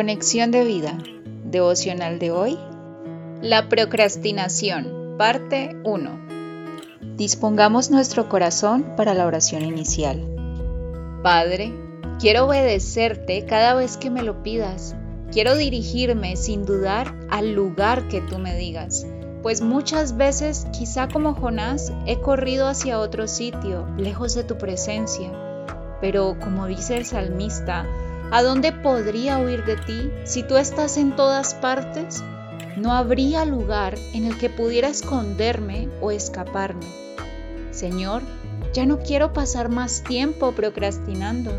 Conexión de vida. Devocional de hoy. La procrastinación. Parte 1. Dispongamos nuestro corazón para la oración inicial. Padre, quiero obedecerte cada vez que me lo pidas. Quiero dirigirme sin dudar al lugar que tú me digas, pues muchas veces, quizá como Jonás, he corrido hacia otro sitio, lejos de tu presencia. Pero como dice el salmista, ¿A dónde podría huir de ti si tú estás en todas partes? No habría lugar en el que pudiera esconderme o escaparme. Señor, ya no quiero pasar más tiempo procrastinando.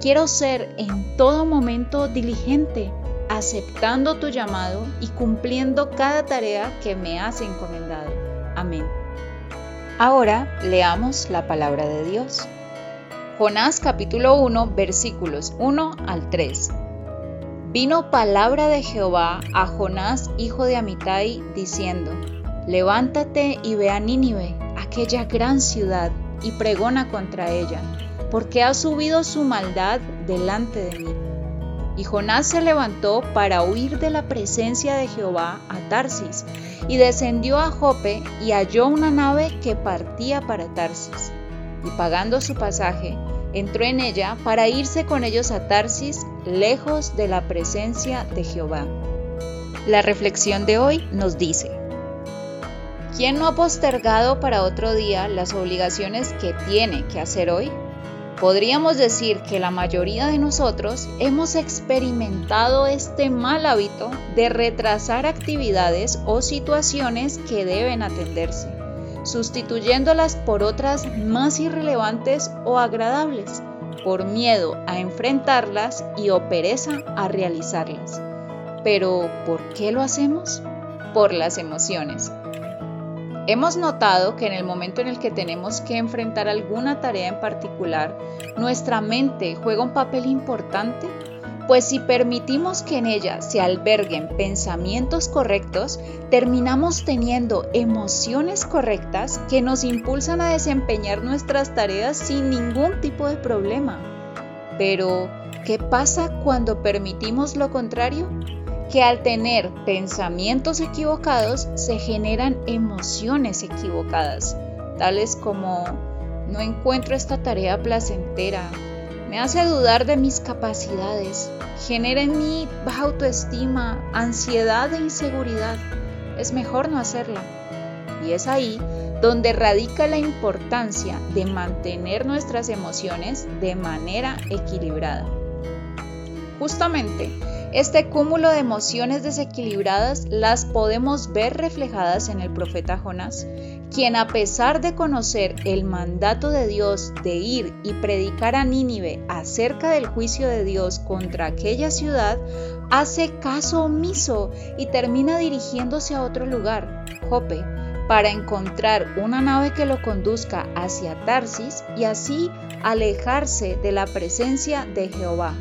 Quiero ser en todo momento diligente, aceptando tu llamado y cumpliendo cada tarea que me has encomendado. Amén. Ahora leamos la palabra de Dios. Jonás capítulo 1 versículos 1 al 3. Vino palabra de Jehová a Jonás, hijo de Amitai, diciendo, Levántate y ve a Nínive, aquella gran ciudad, y pregona contra ella, porque ha subido su maldad delante de mí. Y Jonás se levantó para huir de la presencia de Jehová a Tarsis, y descendió a Jope y halló una nave que partía para Tarsis y pagando su pasaje, entró en ella para irse con ellos a Tarsis, lejos de la presencia de Jehová. La reflexión de hoy nos dice, ¿quién no ha postergado para otro día las obligaciones que tiene que hacer hoy? Podríamos decir que la mayoría de nosotros hemos experimentado este mal hábito de retrasar actividades o situaciones que deben atenderse sustituyéndolas por otras más irrelevantes o agradables, por miedo a enfrentarlas y o pereza a realizarlas. Pero, ¿por qué lo hacemos? Por las emociones. Hemos notado que en el momento en el que tenemos que enfrentar alguna tarea en particular, nuestra mente juega un papel importante pues si permitimos que en ella se alberguen pensamientos correctos, terminamos teniendo emociones correctas que nos impulsan a desempeñar nuestras tareas sin ningún tipo de problema. Pero, ¿qué pasa cuando permitimos lo contrario? Que al tener pensamientos equivocados se generan emociones equivocadas, tales como no encuentro esta tarea placentera, me hace dudar de mis capacidades, genera en mí baja autoestima, ansiedad e inseguridad. Es mejor no hacerla. Y es ahí donde radica la importancia de mantener nuestras emociones de manera equilibrada. Justamente, este cúmulo de emociones desequilibradas las podemos ver reflejadas en el profeta Jonás, quien a pesar de conocer el mandato de Dios de ir y predicar a Nínive acerca del juicio de Dios contra aquella ciudad, hace caso omiso y termina dirigiéndose a otro lugar, Jope, para encontrar una nave que lo conduzca hacia Tarsis y así alejarse de la presencia de Jehová.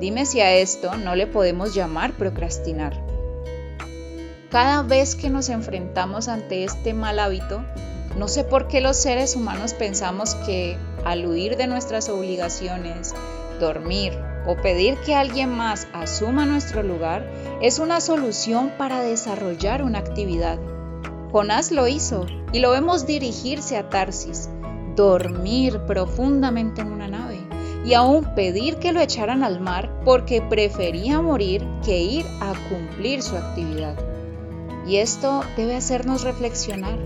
Dime si a esto no le podemos llamar procrastinar. Cada vez que nos enfrentamos ante este mal hábito, no sé por qué los seres humanos pensamos que al huir de nuestras obligaciones, dormir o pedir que alguien más asuma nuestro lugar es una solución para desarrollar una actividad. Jonás lo hizo y lo vemos dirigirse a Tarsis, dormir profundamente en una nave y aún pedir que lo echaran al mar porque prefería morir que ir a cumplir su actividad. Y esto debe hacernos reflexionar.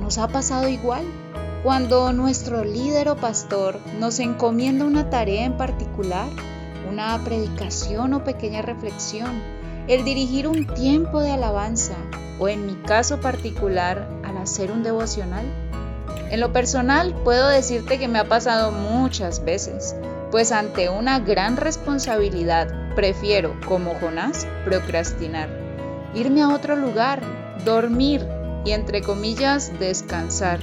¿Nos ha pasado igual? Cuando nuestro líder o pastor nos encomienda una tarea en particular, una predicación o pequeña reflexión, el dirigir un tiempo de alabanza o en mi caso particular al hacer un devocional, en lo personal puedo decirte que me ha pasado muchas veces, pues ante una gran responsabilidad prefiero, como Jonás, procrastinar, irme a otro lugar, dormir y entre comillas descansar,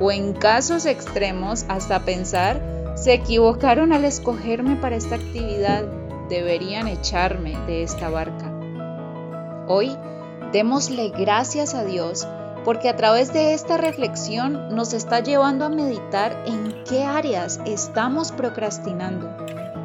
o en casos extremos hasta pensar, se equivocaron al escogerme para esta actividad, deberían echarme de esta barca. Hoy, démosle gracias a Dios porque a través de esta reflexión nos está llevando a meditar en qué áreas estamos procrastinando.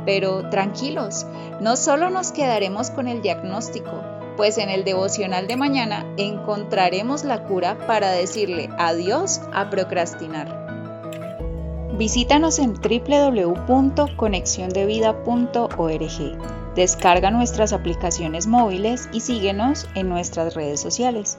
Pero tranquilos, no solo nos quedaremos con el diagnóstico, pues en el devocional de mañana encontraremos la cura para decirle adiós a procrastinar. Visítanos en www.conexiondevida.org. Descarga nuestras aplicaciones móviles y síguenos en nuestras redes sociales.